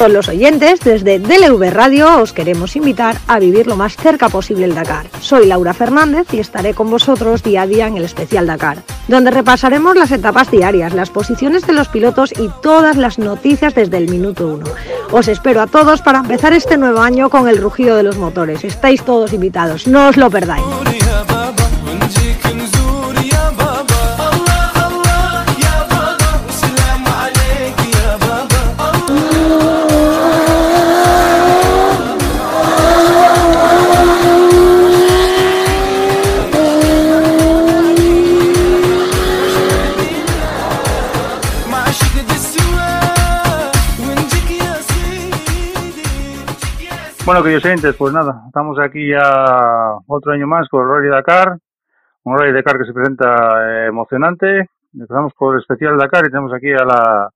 todos los oyentes, desde DLV Radio os queremos invitar a vivir lo más cerca posible el Dakar. Soy Laura Fernández y estaré con vosotros día a día en el especial Dakar, donde repasaremos las etapas diarias, las posiciones de los pilotos y todas las noticias desde el minuto uno. Os espero a todos para empezar este nuevo año con el rugido de los motores. Estáis todos invitados, no os lo perdáis. Bueno, queridos oyentes, pues nada, estamos aquí ya otro año más con el Rally Dakar, un Rally Dakar que se presenta eh, emocionante. Empezamos por el especial Dakar y tenemos aquí a la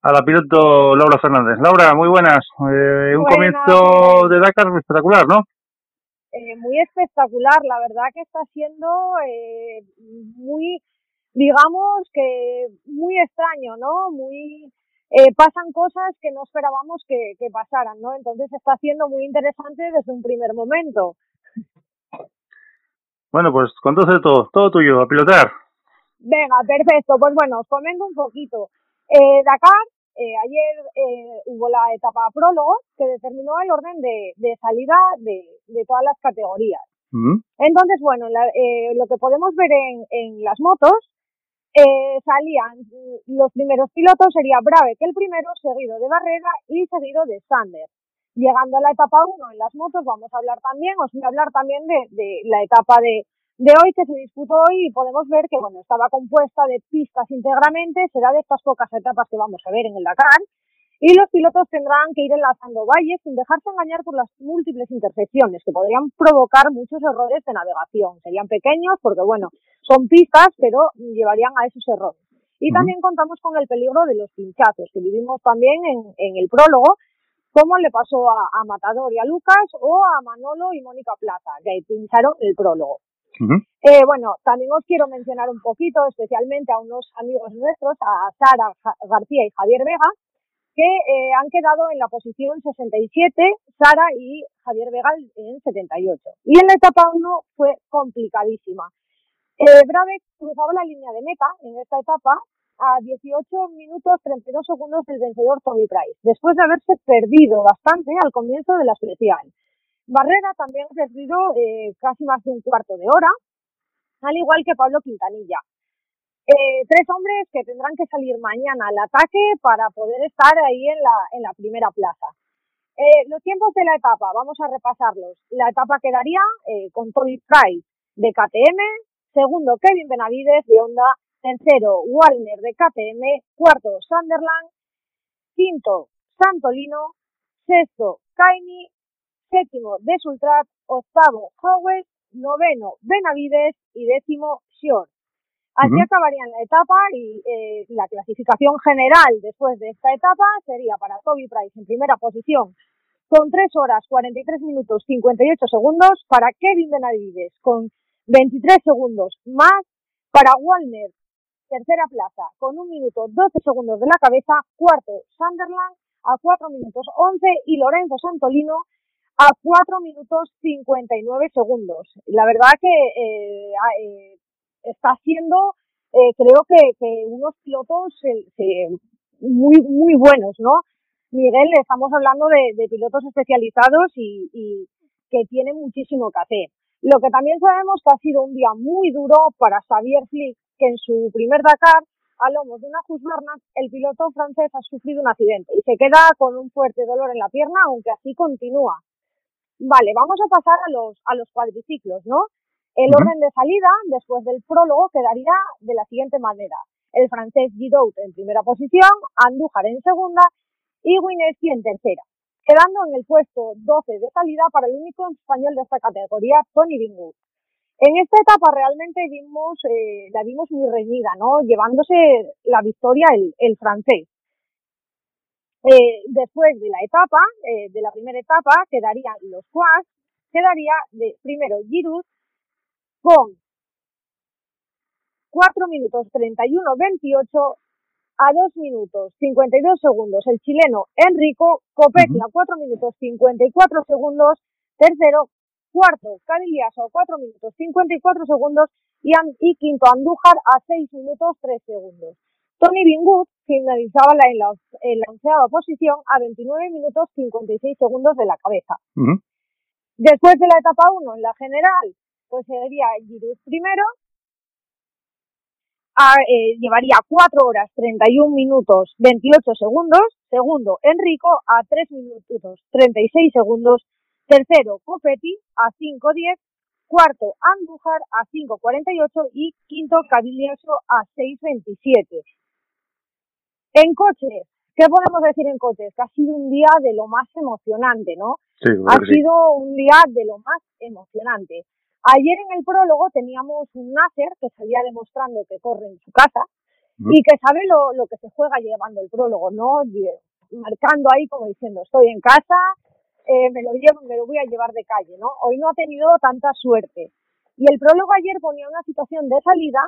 a la piloto Laura Fernández. Laura, muy buenas. Eh, un comienzo de Dakar espectacular, ¿no? Eh, muy espectacular, la verdad que está siendo eh, muy, digamos que muy extraño, ¿no? Muy eh, pasan cosas que no esperábamos que, que, pasaran, ¿no? Entonces está siendo muy interesante desde un primer momento. Bueno, pues contaste todo, todo tuyo, a pilotar. Venga, perfecto. Pues bueno, os comento un poquito. Eh, Dakar, eh, ayer eh, hubo la etapa prólogo que determinó el orden de, de salida de, de, todas las categorías. Mm. Entonces, bueno, la, eh, lo que podemos ver en, en las motos eh, salían los primeros pilotos, sería Brave que el primero, seguido de Barrera y seguido de Sander. Llegando a la etapa 1 en las motos, vamos a hablar también, os voy a hablar también de, de la etapa de, de hoy que se disputó hoy y podemos ver que bueno, estaba compuesta de pistas íntegramente, será de estas pocas etapas que vamos a ver en el Dakar, y los pilotos tendrán que ir enlazando valles sin dejarse engañar por las múltiples intersecciones que podrían provocar muchos errores de navegación. Serían pequeños porque, bueno, son pistas, pero llevarían a esos errores. Y también contamos con el peligro de los pinchazos, que vivimos también en, en el prólogo, como le pasó a, a, Matador y a Lucas o a Manolo y Mónica Plaza, que pincharon el prólogo. Uh -huh. eh, bueno, también os quiero mencionar un poquito, especialmente a unos amigos nuestros, a Sara García y Javier Vega, que eh, han quedado en la posición 67, Sara y Javier Vegal en 78. Y en la etapa 1 fue complicadísima. Eh, cruzaba la línea de meta en esta etapa a 18 minutos 32 segundos del vencedor Tommy Price, después de haberse perdido bastante al comienzo de la especial. Barrera también ha perdido eh, casi más de un cuarto de hora, al igual que Pablo Quintanilla. Eh, tres hombres que tendrán que salir mañana al ataque para poder estar ahí en la, en la primera plaza. Eh, los tiempos de la etapa, vamos a repasarlos. La etapa quedaría eh, con Tony Price de KTM, segundo Kevin Benavides de Honda, tercero Walner de KTM, cuarto Sunderland, quinto Santolino, sexto Kaini, séptimo Desultrat, octavo Howes, noveno Benavides. Y décimo Short. Así uh -huh. acabarían la etapa y eh, la clasificación general después de esta etapa sería para Toby Price en primera posición con 3 horas 43 minutos 58 segundos, para Kevin Benavides con 23 segundos más, para Walner tercera plaza con 1 minuto 12 segundos de la cabeza, cuarto Sunderland a 4 minutos 11 y Lorenzo Santolino a 4 minutos 59 segundos. La verdad que eh, eh, está haciendo, eh, creo que, que, unos pilotos eh, muy, muy buenos, ¿no? Miguel, estamos hablando de, de pilotos especializados y, y, que tienen muchísimo que hacer. Lo que también sabemos que ha sido un día muy duro para Xavier Flick, que en su primer Dakar, a lomos de una Husqvarna, el piloto francés ha sufrido un accidente y se queda con un fuerte dolor en la pierna, aunque así continúa. Vale, vamos a pasar a los, a los cuadriciclos, ¿no? El orden de salida, después del prólogo, quedaría de la siguiente manera. El francés Giroud en primera posición, Andújar en segunda y Wineski en tercera, quedando en el puesto 12 de salida para el único español de esta categoría, Tony Bingood. En esta etapa realmente vimos, eh, la vimos muy reñida, ¿no? Llevándose la victoria el, el francés. Eh, después de la etapa, eh, de la primera etapa, quedarían los quads, quedaría de primero Giroud con 4 minutos 31-28 a 2 minutos 52 segundos el chileno Enrico Copetti a 4 minutos 54 segundos, tercero, cuarto Cadillaso a 4 minutos 54 segundos y, y quinto Andújar a 6 minutos 3 segundos. Tony Bingut finalizaba la, en, la, en la onceava posición a 29 minutos 56 segundos de la cabeza. Después de la etapa 1 en la general, pues sería Girus primero, a, eh, llevaría 4 horas 31 minutos 28 segundos, segundo Enrico a 3 minutos 36 segundos, tercero Copetti a 5.10, cuarto Andújar a 5.48 y quinto Caviglioso a 6.27. En coches, ¿qué podemos decir en coches? Que ha sido un día de lo más emocionante, ¿no? Sí, ha sido un día de lo más emocionante. Ayer en el prólogo teníamos un Nasser que salía demostrando que corre en su casa y que sabe lo, lo que se juega llevando el prólogo, ¿no? Marcando ahí como diciendo, estoy en casa, eh, me lo llevo, me lo voy a llevar de calle, ¿no? Hoy no ha tenido tanta suerte. Y el prólogo ayer ponía una situación de salida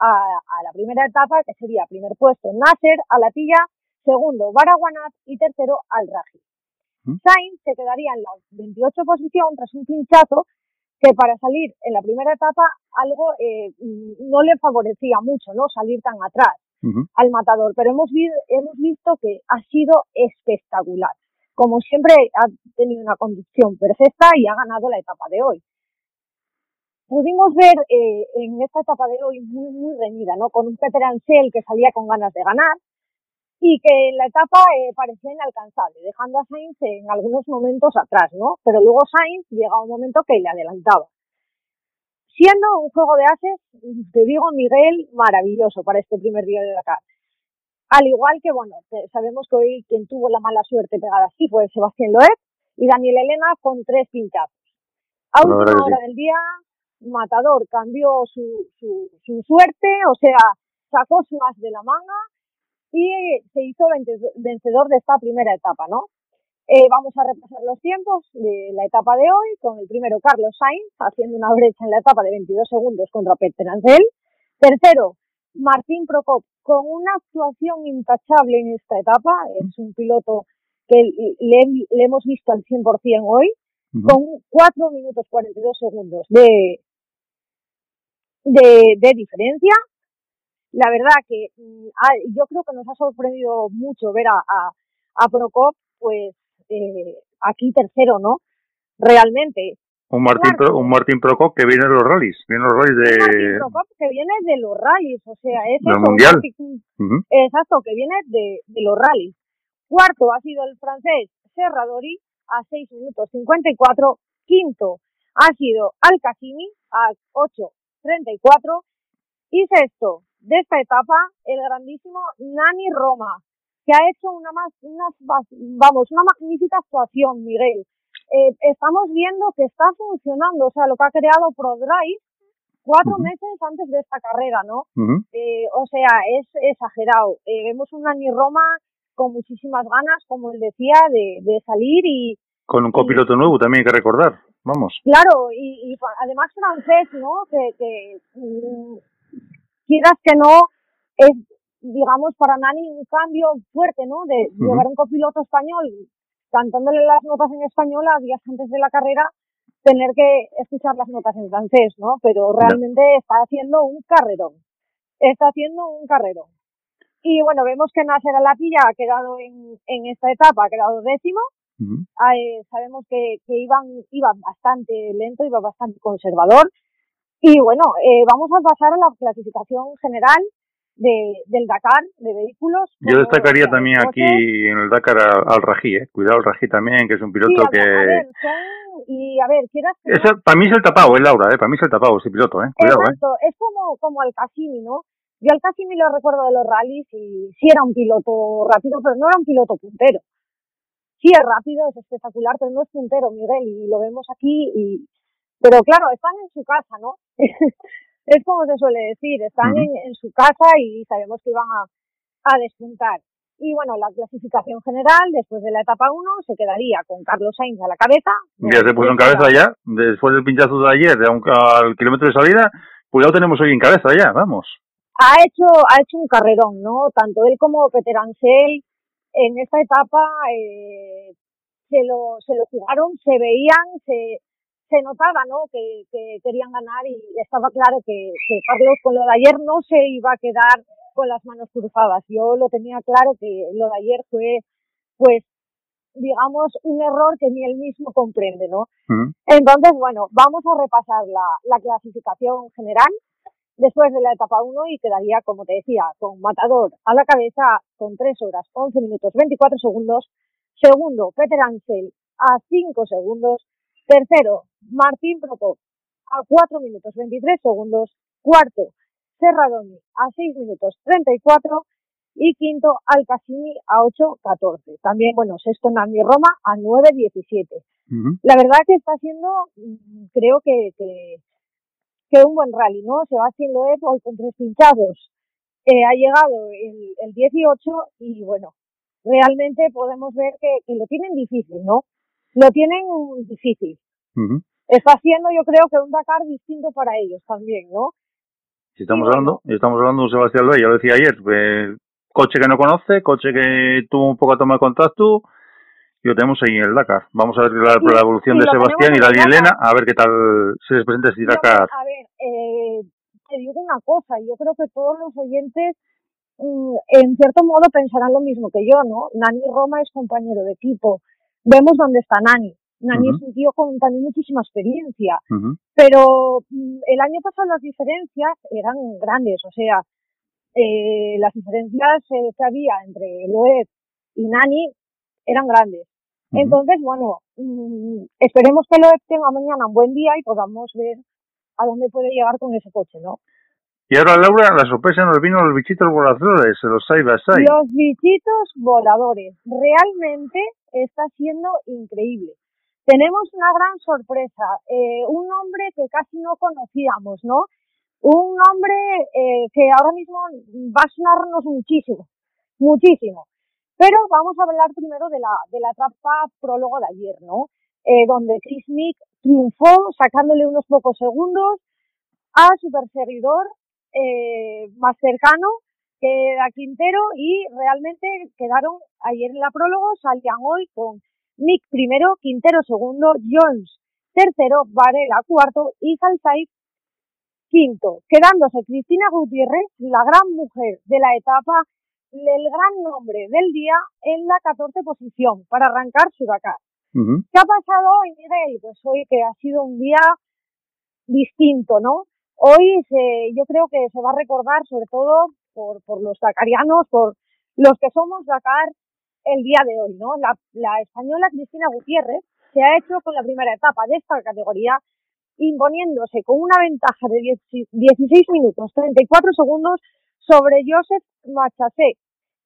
a, la primera etapa, que sería primer puesto Nasser, Alatilla, segundo Baraguanat y tercero Al-Raji. Sainz se quedaría en la 28 posición tras un pinchazo que para salir en la primera etapa algo eh, no le favorecía mucho, ¿no? Salir tan atrás al matador. Pero hemos, hemos visto que ha sido espectacular. Como siempre, ha tenido una conducción perfecta y ha ganado la etapa de hoy pudimos ver eh, en esta etapa de hoy muy, muy reñida, ¿no? Con un Peter Ansel que salía con ganas de ganar y que en la etapa eh, parecía inalcanzable, dejando a Sainz en algunos momentos atrás, ¿no? Pero luego Sainz llega a un momento que le adelantaba. Siendo un juego de haces, te digo, Miguel, maravilloso para este primer día de Dakar. Al igual que, bueno, sabemos que hoy quien tuvo la mala suerte pegada así fue Sebastián Loeb y Daniel Elena con tres pinchazos. A última hora del día, Matador cambió su, su, su suerte, o sea, sacó su as de la manga y se hizo vencedor de esta primera etapa, ¿no? Eh, vamos a repasar los tiempos de la etapa de hoy, con el primero Carlos Sainz, haciendo una brecha en la etapa de 22 segundos contra Peter Ansel. Tercero, Martín Procop, con una actuación intachable en esta etapa, es un piloto que le, le hemos visto al 100% hoy, con 4 minutos 42 segundos de, de, de diferencia. La verdad que mm, yo creo que nos ha sorprendido mucho ver a, a, a Procop, pues eh, aquí tercero, ¿no? Realmente. Un Martín, un Martín Procop que viene de los rallies, viene de los rallies de... Martín Procop que viene de los rallies, o sea, es el mundial. Exacto, que viene de, de los rallies. Cuarto ha sido el francés Serradori a 6 minutos 54. Quinto ha sido Al Kasimi a 8 34. Y sexto, de esta etapa, el grandísimo Nani Roma, que ha hecho una más, una, vamos, una magnífica actuación, Miguel. Eh, estamos viendo que está funcionando, o sea, lo que ha creado ProDrive cuatro meses antes de esta carrera, ¿no? eh, o sea, es exagerado. Eh, vemos un Nani Roma con muchísimas ganas, como él decía, de, de salir y... Con un copiloto nuevo también hay que recordar vamos. Claro, y, y además francés, ¿no? Que, que mm, quieras que no, es, digamos, para Nani un cambio fuerte, ¿no? De llevar un copiloto español cantándole las notas en español a días antes de la carrera, tener que escuchar las notas en francés, ¿no? Pero realmente está haciendo un carrerón. Está haciendo un carrerón. Y bueno, vemos que Nasser Alatilla ha quedado en, en esta etapa, ha quedado décimo, sabemos que, que iban, iba bastante lento, iba bastante conservador. Y bueno, eh, vamos a pasar a la clasificación general de, del Dakar de vehículos. Yo destacaría también aquí en el Dakar al, Rají, eh. cuidado al Rají también, que es un piloto que... y a ver, quieras... para mí es el tapado, eh, Laura, eh, para mí es el tapado ese piloto, eh. cuidado. Exacto, es como, como al Cassini, ¿no? Yo al Cassini lo recuerdo de los rallies y sí era un piloto rápido, pero no era un piloto puntero sí es rápido, es espectacular, pero no es puntero, Miguel, y lo vemos aquí. y Pero claro, están en su casa, ¿no? es como se suele decir, están en, en, su casa y sabemos que iban a, a despuntar. Y bueno, la clasificación general, después de la etapa 1, se quedaría con Carlos Sainz a la cabeza. Ya se puso en cabeza ya, después del pinchazo de ayer, de un, al kilómetro de salida, pues ya lo tenemos hoy en cabeza ya, vamos. ha hecho, ha hecho un carrerón, ¿no? Tanto él como Peter Ansel en esta etapa eh, se lo, se lo jugaron, se veían, se, se notaba, ¿no? Que, que querían ganar y estaba claro que, que Carlos con lo de ayer no se iba a quedar con las manos cruzadas. Yo lo tenía claro que lo de ayer fue, pues, digamos, un error que ni él mismo comprende, ¿no? Entonces, bueno, vamos a repasar la, la clasificación general después de la etapa 1 y quedaría, como te decía, con Matador a la cabeza con 3 horas 11 minutos 24 segundos. Segundo, Peter Ansel a 5 segundos. Tercero, Martín Prokop a 4 minutos 23 segundos. Cuarto, Serradoni a 6 minutos 34 y quinto Alcasini a 8.14. También, bueno, sexto Nami Roma a 9.17. La verdad que está siendo, mm, creo que, que, que un buen rally, ¿no? Sebastián Loeb con tres pinchados eh, ha llegado el, el 18 y bueno, realmente podemos ver que, que, lo tienen difícil, ¿no? Lo tienen difícil. Está haciendo yo creo que un Dakar distinto para ellos también, ¿no? Si estamos hablando, estamos hablando de Sebastián Loeb, ya lo decía ayer, pues, coche que no conoce, coche que tuvo un poco a toma de contacto, y lo tenemos ahí en el Dakar. Vamos a ver la, la evolución de Sebastián y la de Elena, a ver qué tal se les presenta este Dakar. A ver, eh, te digo una cosa, yo creo que todos los oyentes mm, en cierto modo pensarán lo mismo que yo, ¿no? Nani Roma es compañero de equipo. Vemos dónde está Nani. Nani es un tío con también muchísima experiencia. Pero mm, el año pasado las diferencias eran grandes, o sea, eh, las diferencias eh, que había entre Loeb y Nani eran grandes. Entonces, bueno, mm, esperemos que lo tenga mañana un buen día y podamos ver a dónde puede llegar con ese coche, ¿no? Y ahora, Laura, la sorpresa nos vino los bichitos voladores, los side by Los bichitos voladores. Realmente está siendo increíble. Tenemos una gran sorpresa. Eh, un hombre que casi no conocíamos, ¿no? Un hombre eh, que ahora mismo va a sonarnos muchísimo, muchísimo. Pero vamos a hablar primero de la, de la etapa prólogo de ayer, ¿no? Eh, donde Chris Mick triunfó sacándole unos pocos segundos a su perseguidor eh, más cercano, que era Quintero, y realmente quedaron ayer en la prólogo, salían hoy con Mick primero, Quintero segundo, Jones tercero, Varela cuarto y Salsay quinto, quedándose Cristina Gutiérrez, la gran mujer de la etapa, el gran nombre del día en la 14 posición para arrancar su Dakar. ¿Qué ha pasado hoy, Miguel? Pues hoy que ha sido un día distinto, ¿no? Hoy se, yo creo que se va a recordar sobre todo por, por los dakarianos, por los que somos Dakar el día de hoy, ¿no? La, la española Cristina Gutiérrez se ha hecho con la primera etapa de esta categoría imponiéndose con una ventaja de 16 minutos 34 segundos sobre Joseph Machacé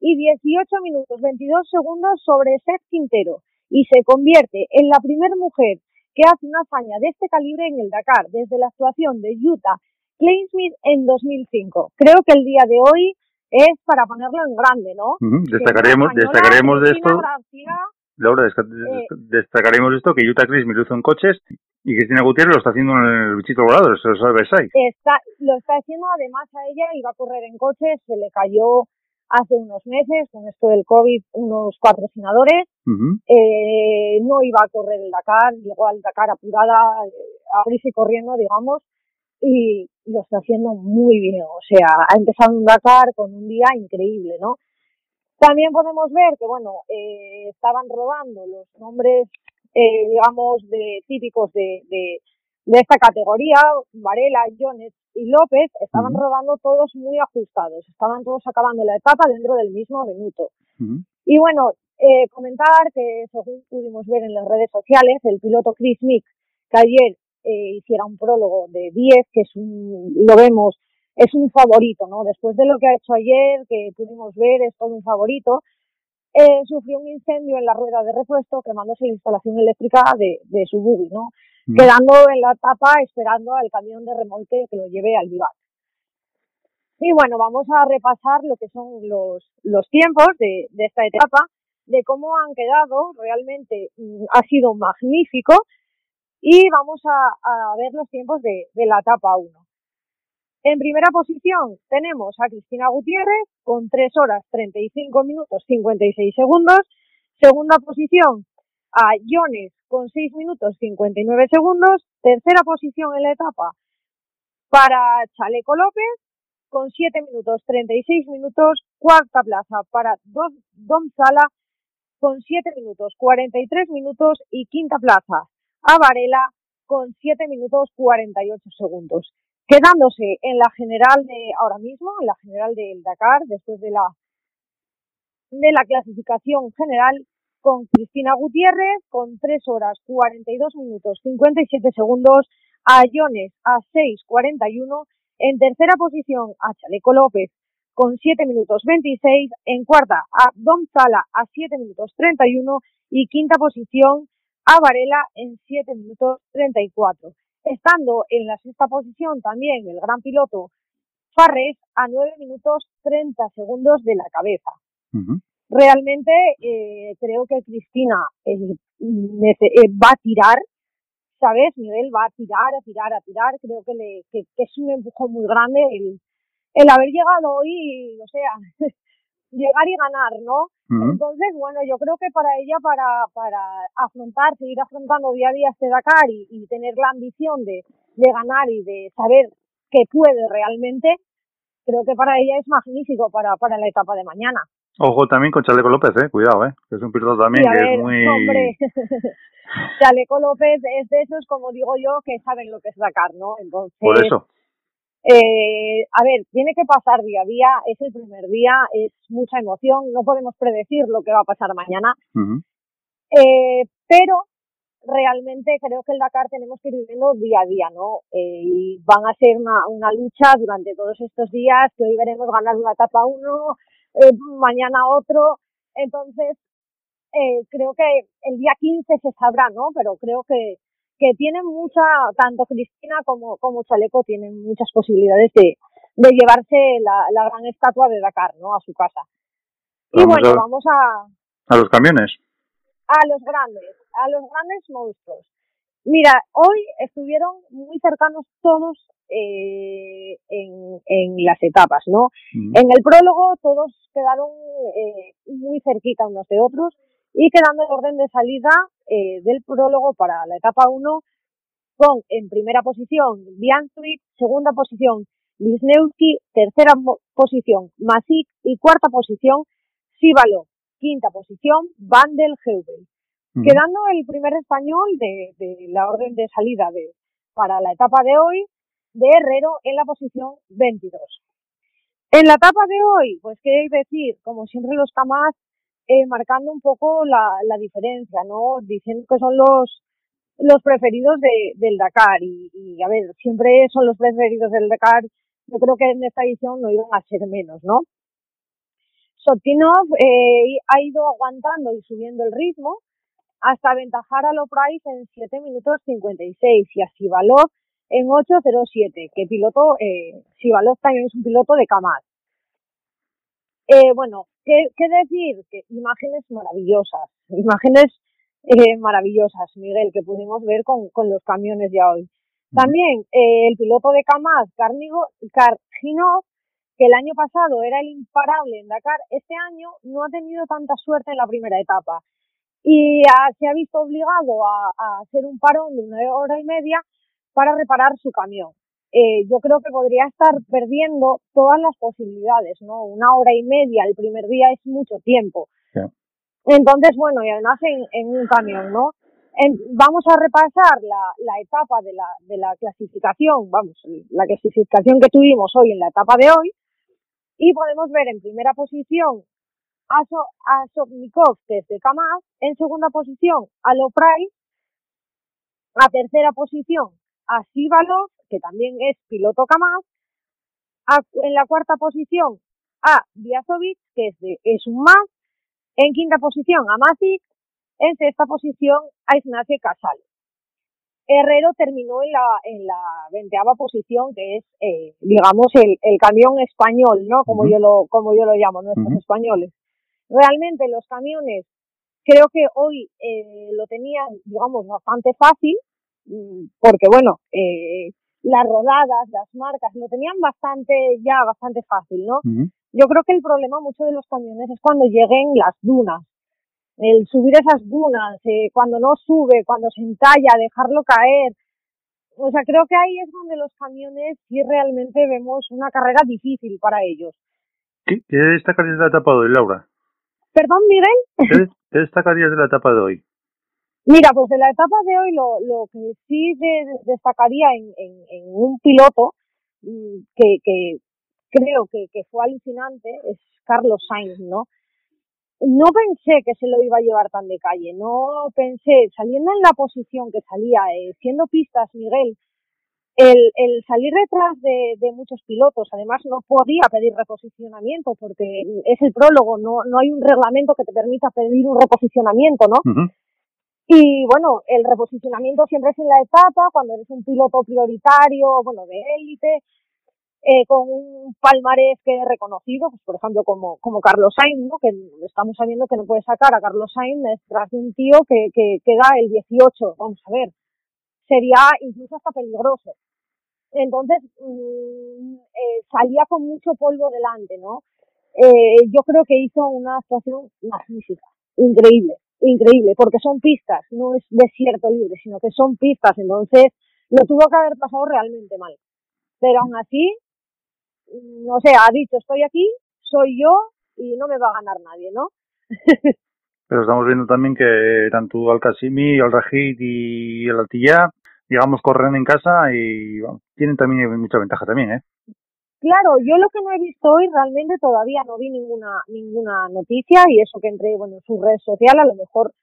y 18 minutos 22 segundos sobre Seth Quintero y se convierte en la primera mujer que hace una hazaña de este calibre en el Dakar desde la actuación de Utah Kleinsmith en 2005. Creo que el día de hoy es para ponerlo en grande, ¿no? Destacaremos, destacaremos de esto. Laura, eh, destacaremos esto que Utah lo hizo en coches y Cristina Gutiérrez lo está haciendo en el bichito volador, eso lo sabe Está, lo está haciendo además a ella, iba a correr en coches, se le cayó hace unos meses con esto del COVID unos patrocinadores, eh, no iba a correr el Dakar, llegó al Dakar apurada, eh, a y corriendo, digamos, y lo está haciendo muy bien, o sea, ha empezado un Dakar con un día increíble, ¿no? También podemos ver que, bueno, eh, estaban rodando los nombres eh, digamos, de típicos de, de, de, esta categoría, Varela, Jones y López, estaban rodando todos muy ajustados, estaban todos acabando la etapa dentro del mismo minuto. Y bueno, eh, comentar que según pudimos ver en las redes sociales, el piloto Chris Mick, que ayer eh, hiciera un prólogo de 10, que es un, lo vemos, es un favorito, ¿no? Después de lo que ha hecho ayer, que pudimos ver, es todo un favorito, eh, sufrió un incendio en la rueda de repuesto quemándose la instalación eléctrica de, de su buggy, ¿no? Mm. Quedando en la tapa esperando al camión de remolque que lo lleve al vivac. Y bueno, vamos a repasar lo que son los, los tiempos de, de esta etapa, de cómo han quedado, realmente mm, ha sido magnífico, y vamos a, ver los tiempos de, de la etapa 1. En primera posición tenemos a Cristina Gutiérrez con 3 horas 35 minutos 56 segundos. Segunda posición a Jones con 6 minutos 59 segundos. Tercera posición en la etapa para Chaleco López con 7 minutos 36 minutos. Cuarta plaza para Dom Sala con 7 minutos 43 minutos. Y quinta plaza a Varela con 7 minutos 48 segundos quedándose en la general de ahora mismo, en la general del Dakar, después de la de la clasificación general con Cristina Gutiérrez con 3 horas 42 minutos 57 segundos, a Jones a 6.41, en tercera posición a Chaleco López con 7 minutos 26, en cuarta a Dom Sala a 7 minutos 31 y quinta posición a Varela en 7 minutos 34 estando en la sexta posición también el gran piloto Farres a 9 minutos 30 segundos de la cabeza. Realmente eh, creo que Cristina eh, eh, va a tirar, ¿sabes? Miguel va a tirar, a tirar, a tirar. Creo que, le, que, es un empujón muy grande el, el haber llegado hoy, o sea, llegar y ganar, ¿no? Entonces, bueno, yo creo que para ella, para, para afrontar, seguir afrontando día a día este Dakar y, tener la ambición de, de ganar y de saber que puede realmente, creo que para ella es magnífico para, para la etapa de mañana. Ojo también con Chaleco López, eh, cuidado, eh, que es un piloto también que es muy... Hombre, Chaleco López es de esos, como digo yo, que saben lo que es Dakar, ¿no? Entonces, Por eso. Eh, a ver, tiene que pasar día a día, es el primer día, es mucha emoción, no podemos predecir lo que va a pasar mañana, eh, pero realmente creo que el Dakar tenemos que ir viviendo día a día, ¿no? Eh, y van a ser una, una lucha durante todos estos días, que hoy veremos ganar una etapa uno, eh, mañana otro, entonces eh, creo que el día 15 se sabrá, ¿no? Pero creo que que tienen mucha, tanto Cristina como, como Chaleco tienen muchas posibilidades de, de llevarse la, la gran estatua de Dakar, ¿no? A su casa. y bueno, vamos a... A los camiones. A los grandes, a los grandes monstruos. Mira, hoy estuvieron muy cercanos todos eh, en, en las etapas, ¿no? En el prólogo todos quedaron eh, muy cerquita unos de otros y quedando el orden de salida eh, del prólogo para la etapa 1 con en primera posición Biansuit, segunda posición Wisniewski, tercera posición Masic y cuarta posición Sivalo, quinta posición Van del Heuvel. Quedando el primer español de, de, la orden de salida de, para la etapa de hoy de Herrero en la posición 22. En la etapa de hoy, pues qué decir, como siempre los Camas eh, marcando un poco la, la diferencia, ¿no? Diciendo que son los los preferidos de, del Dakar y, a ver, siempre son los preferidos del Dakar. Yo creo que en esta edición no iban a ser menos, ¿no? Sotinov eh, ha ido aguantando y subiendo el ritmo hasta aventajar a Loprice en 7 minutos 56 y a Sivalov en 8.07, que piloto, eh, Sivalov también es un piloto de Kamat. Eh, bueno, ¿qué, ¿qué, decir? Que imágenes maravillosas, imágenes eh, maravillosas, Miguel, que pudimos ver con, con los camiones ya hoy. También eh, el piloto de Kamaz, Karginov, que el año pasado era el imparable en Dakar, este año no ha tenido tanta suerte en la primera etapa y se ha visto obligado a, a hacer un parón de una hora y media para reparar su camión eh, yo creo que podría estar perdiendo todas las posibilidades, ¿no? Una hora y media el primer día es mucho tiempo. Entonces, bueno, y además en, en un camión, ¿no? vamos a repasar la, la etapa de la, de la clasificación, vamos, la clasificación que tuvimos hoy en la etapa de hoy, y podemos ver en primera posición a, so, a Sotnikov desde Kamaz, en segunda posición a Lopray, a tercera posición a Sivalov que también es piloto Kamaz. en la cuarta posición a Diazovic, que es, de, es un más. En quinta posición a Masic. En sexta posición a Ignacio Casal. Herrero terminó en la, en la veinteava posición, que es, eh, digamos, el, el camión español, ¿no? Como yo lo, como yo lo llamo, nuestros españoles. Realmente los camiones, creo que hoy eh, lo tenían, digamos, bastante fácil, mm, porque bueno, eh, las rodadas, las marcas, lo tenían bastante, ya bastante fácil, ¿no? Yo creo que el problema mucho de los camiones es cuando lleguen las dunas. El subir esas dunas, eh, cuando no sube, cuando se entalla, dejarlo caer. O sea, creo que ahí es donde los camiones sí realmente vemos una carrera difícil para ellos. ¿Qué, destacarías de la etapa de hoy, Laura? Perdón, Miguel. ¿Qué, destacarías de la etapa de hoy? Mira, pues de la etapa de hoy lo, lo que sí destacaría en, en, un piloto mm, que, creo que, fue alucinante es Carlos Sainz, ¿no? No pensé que se lo iba a llevar tan de calle, no pensé, saliendo en la posición que salía, eh, siendo pistas, Miguel, el, salir detrás de, de, muchos pilotos, además no podía pedir reposicionamiento porque es el prólogo, no, no hay un reglamento que te permita pedir un reposicionamiento, ¿no? Y bueno, el reposicionamiento siempre es en la etapa, cuando eres un piloto prioritario, bueno, de élite, eh, con un palmarés que es reconocido, pues por ejemplo como, como Carlos Sainz, ¿no? que estamos sabiendo que no puede sacar a Carlos Sainz detrás de un tío que, que, que da el 18, vamos a ver, sería incluso hasta peligroso. Entonces, mm, eh, salía con mucho polvo delante, ¿no? Eh, yo creo que hizo una actuación magnífica, increíble, increíble, porque son pistas, no es desierto libre, sino que son pistas, entonces lo tuvo que haber pasado realmente mal. Pero aún así, no sé, ha dicho, estoy aquí, soy yo y no me va a ganar nadie, ¿no? Pero estamos viendo también que tanto Al Casimi, Al Rajid y el Altilla, digamos, corren en casa y tienen también mucha ventaja también, ¿eh? Claro, yo lo que no he visto hoy realmente todavía no vi ninguna ninguna noticia y eso que entré, bueno, en su red social, a lo mejor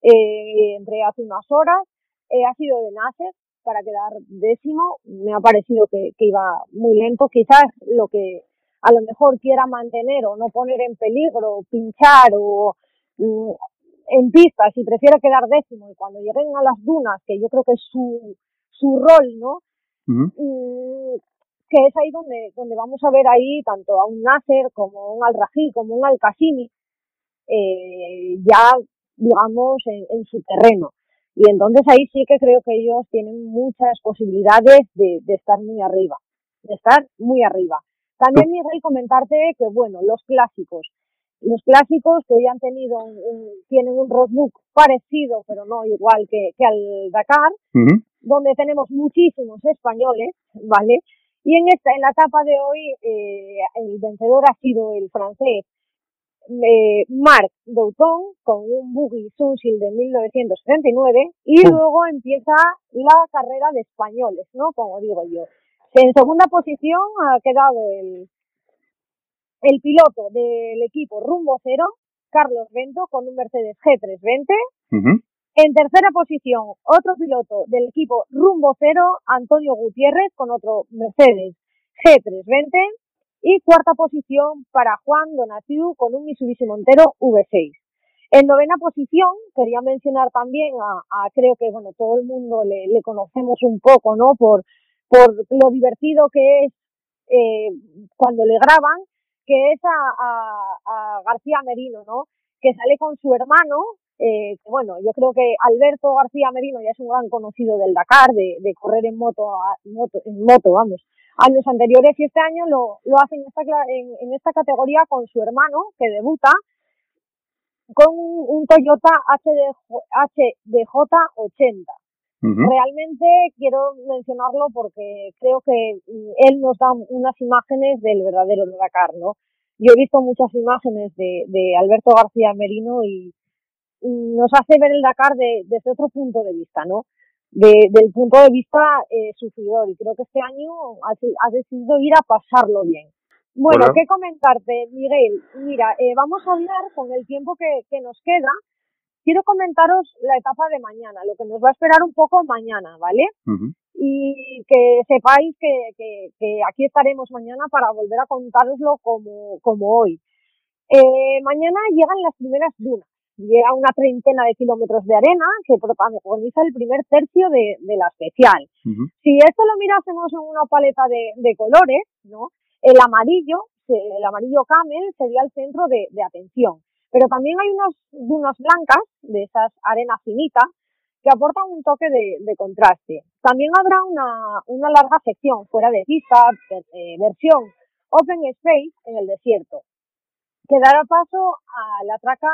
eh, entré hace unas horas, eh, ha sido de Nasser, para quedar décimo. Me ha parecido que, que iba muy lento. Quizás lo que a lo mejor quiera mantener o no poner en peligro, pinchar o mm, en pistas y prefiere quedar décimo y cuando lleguen a las dunas, que yo creo que es su, su rol, ¿no? Mm, que es ahí donde, donde vamos a ver ahí tanto a un Nasser como un Al-Raji, como un Al-Qasimi, eh, ya digamos en, en su terreno. Y entonces ahí sí que creo que ellos tienen muchas posibilidades de, de estar muy arriba, de estar muy arriba. También, Miguel, comentarte que, bueno, los clásicos, los clásicos que hoy han tenido un, tienen un roadbook parecido, pero no igual que, que al Dakar, donde tenemos muchísimos españoles, ¿vale? Y en esta, en la etapa de hoy, eh, el vencedor ha sido el francés eh, Marc Douton con un buggy Sunsil de 1979 y luego empieza la carrera de españoles, ¿no? Como digo yo. En segunda posición ha quedado el, el piloto del equipo Rumbo Cero, Carlos Bento, con un Mercedes G320. En tercera posición, otro piloto del equipo Rumbo Cero, Antonio Gutiérrez, con otro Mercedes G320. Y cuarta posición para Juan Donatiu con un Mitsubishi Montero V6. En novena posición, quería mencionar también a, creo que, bueno, todo el mundo le, le, conocemos un poco, ¿no? Por, por lo divertido que es eh, cuando le graban, que es a, a, García Merino, ¿no? Que sale con su hermano, eh, bueno, yo creo que Alberto García Merino ya es un gran conocido del Dakar, de, de correr en moto, moto, en moto, vamos, años anteriores y este año lo, lo hace en esta, en, en esta categoría con su hermano que debuta con un Toyota HD, HDJ80. Realmente quiero mencionarlo porque creo que él nos da unas imágenes del verdadero Dakar, ¿no? Yo he visto muchas imágenes de, de Alberto García Merino y nos hace ver el Dakar de, desde otro punto de vista, ¿no? de, del punto de vista eh, sufridor y creo que este año has, decidido ir a pasarlo bien. Bueno, ¿qué comentarte, Miguel? Mira, eh, vamos a hablar con el tiempo que, que nos queda. Quiero comentaros la etapa de mañana, lo que nos va a esperar un poco mañana, ¿vale? Y que sepáis que, que, que, aquí estaremos mañana para volver a contároslo como, como hoy. Eh, mañana llegan las primeras dunas llega una treintena de kilómetros de arena que protagoniza el primer tercio de, de la especial. Si esto lo mirásemos en una paleta de, de colores, ¿no? El amarillo, el amarillo camel sería el centro de, de atención. Pero también hay unos dunas blancas, de esas arenas finitas, que aportan un toque de, contraste. También habrá una, una larga sección fuera de pista, eh, versión Open Space en el desierto, que dará paso a la traca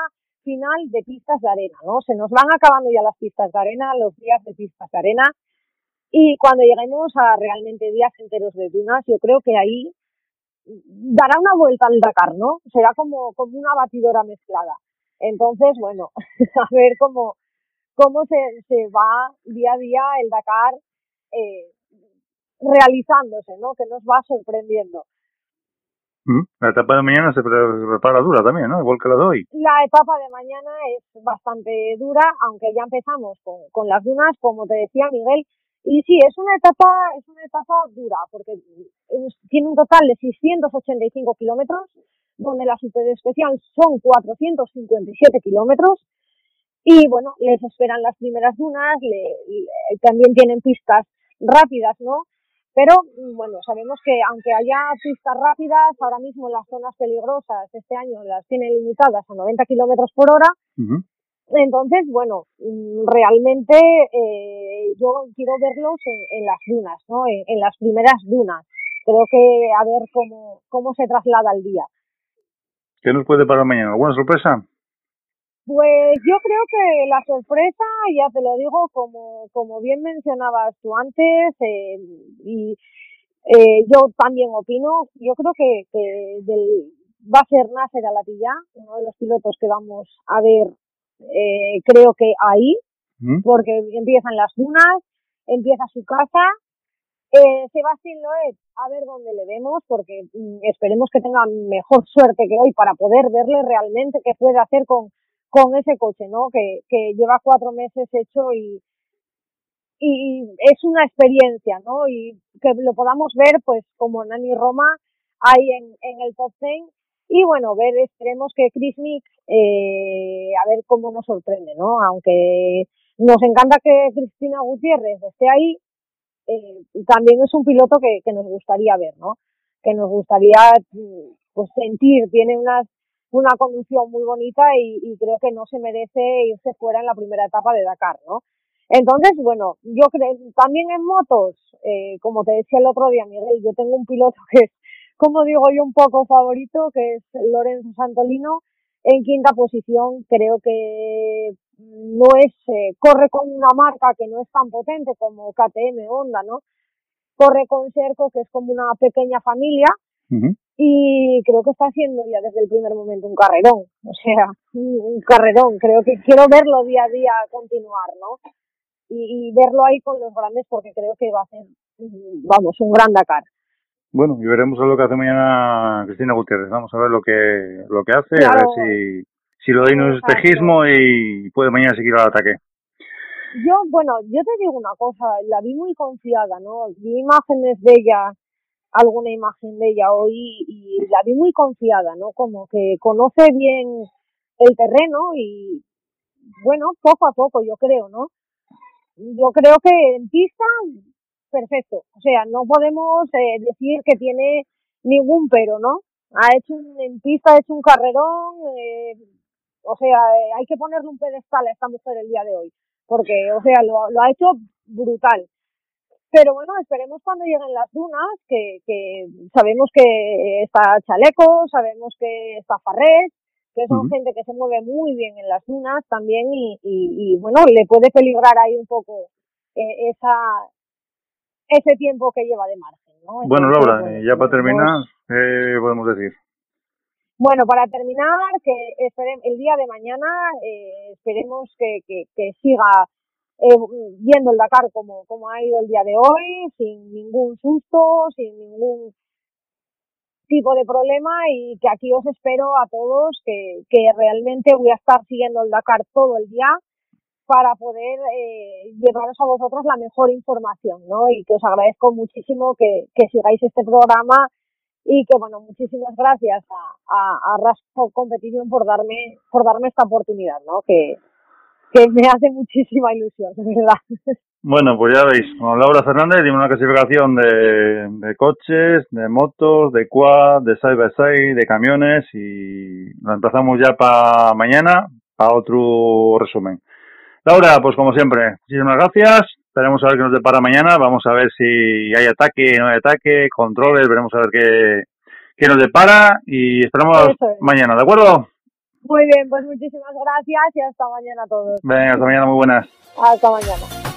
final de pistas de arena, ¿no? Se nos van acabando ya las pistas de arena, los días de pistas de arena, y cuando lleguemos a realmente días enteros de dunas, yo creo que ahí dará una vuelta al Dakar, ¿no? Será como, como una batidora mezclada. Entonces, bueno, a ver cómo, cómo se, se va día a día el Dakar eh, realizándose, ¿no? Que nos va sorprendiendo. Mm, la etapa de mañana se prepara dura también, ¿no? Igual que la de hoy. La etapa de mañana es bastante dura, aunque ya empezamos con, con las dunas, como te decía Miguel. Y sí, es una etapa, es una etapa dura, porque tiene un total de 685 kilómetros, donde la superespecial son 457 kilómetros, y bueno, les esperan las primeras dunas, le, también tienen pistas rápidas, ¿no? Pero bueno, sabemos que aunque haya pistas rápidas, ahora mismo las zonas peligrosas este año las tienen limitadas a 90 kilómetros por hora. Entonces, bueno, mm, realmente eh, yo quiero verlos en, las dunas, ¿no? En, en, las primeras dunas. Creo que a ver cómo, cómo se traslada el día. ¿Qué nos puede para mañana? ¿Alguna sorpresa? Pues yo creo que la sorpresa, ya te lo digo, como, como bien mencionabas tú antes, eh, y eh, yo también opino, yo creo que, que del, va a ser Nasser Alatilla, uno de los pilotos que vamos a ver, eh, creo que ahí, porque empiezan las dunas, empieza su casa, eh, Sebastián Loeb, a ver dónde le vemos, porque mm, esperemos que tenga mejor suerte que hoy para poder verle realmente qué puede hacer con, con ese coche, ¿no? Que, que lleva cuatro meses hecho y, y es una experiencia, ¿no? Y que lo podamos ver, pues, como Nani Roma, ahí en, en el top 10. Y bueno, ver, esperemos que Chris Mix, eh, a ver cómo nos sorprende, ¿no? Aunque nos encanta que Cristina Gutiérrez esté ahí, eh, también es un piloto que, que nos gustaría ver, ¿no? Que nos gustaría, pues, sentir, tiene unas una conducción muy bonita y, creo que no se merece irse fuera en la primera etapa de Dakar, ¿no? Entonces, bueno, yo creo, también en motos, eh, como te decía el otro día, Miguel, yo tengo un piloto que es, como digo yo, un poco favorito, que es Lorenzo Santolino, en quinta posición, creo que no es, eh, corre con una marca que no es tan potente como KTM Honda, ¿no? Corre con Serco, que es como una pequeña familia, y creo que está haciendo ya desde el primer momento un carrerón, o sea, un, carrerón, creo que quiero verlo día a día continuar, ¿no? Y, verlo ahí con los grandes porque creo que va a ser, vamos, un gran Dakar. Bueno, y veremos a lo que hace mañana Cristina Gutiérrez, vamos a ver lo que lo que hace, a ver si, si lo de no es espejismo y puede mañana seguir al ataque. Yo, bueno, yo te digo una cosa, la vi muy confiada, ¿no? Vi imágenes de ella alguna imagen de ella hoy y la vi muy confiada, ¿no? Como que conoce bien el terreno y bueno, poco a poco yo creo, ¿no? Yo creo que en pista, perfecto. O sea, no podemos eh, decir que tiene ningún pero, ¿no? Ha hecho un, en pista, ha hecho un carrerón, eh, o sea, eh, hay que ponerle un pedestal a esta mujer el día de hoy, porque, o sea, lo, lo ha hecho brutal. Pero bueno, esperemos cuando lleguen las dunas, que, que sabemos que está Chaleco, sabemos que está Farret, que son gente que se mueve muy bien en las dunas también y, y, bueno, le puede peligrar ahí un poco eh, esa ese tiempo que lleva de margen. ¿no? bueno, Laura, pues, ya para terminar, ¿qué podemos decir? Bueno, para terminar, que el día de mañana eh, esperemos que, que, que siga eh, viendo el Dakar como, como ha ido el día de hoy, sin ningún susto, sin ningún tipo de problema y que aquí os espero a todos que, que realmente voy a estar siguiendo el Dakar todo el día para poder eh, llevaros a vosotros la mejor información, ¿no? Y que os agradezco muchísimo que, que sigáis este programa y que, bueno, muchísimas gracias a, a, a Raspo Competition por darme, por darme esta oportunidad, ¿no? Que, que me hace muchísima ilusión, de verdad. Bueno, pues ya veis, con Laura Fernández tiene una clasificación de, de, coches, de motos, de quad, de side by side, de camiones y lo empezamos ya para mañana, a otro resumen. Laura, pues como siempre, muchísimas gracias. Esperemos a ver qué nos depara mañana. Vamos a ver si hay ataque, no hay ataque, controles, veremos a ver qué, qué nos depara y esperamos mañana, ¿de acuerdo? Muy bien, pues muchísimas gracias y hasta mañana a todos. Venga, hasta mañana, muy buenas. Hasta mañana.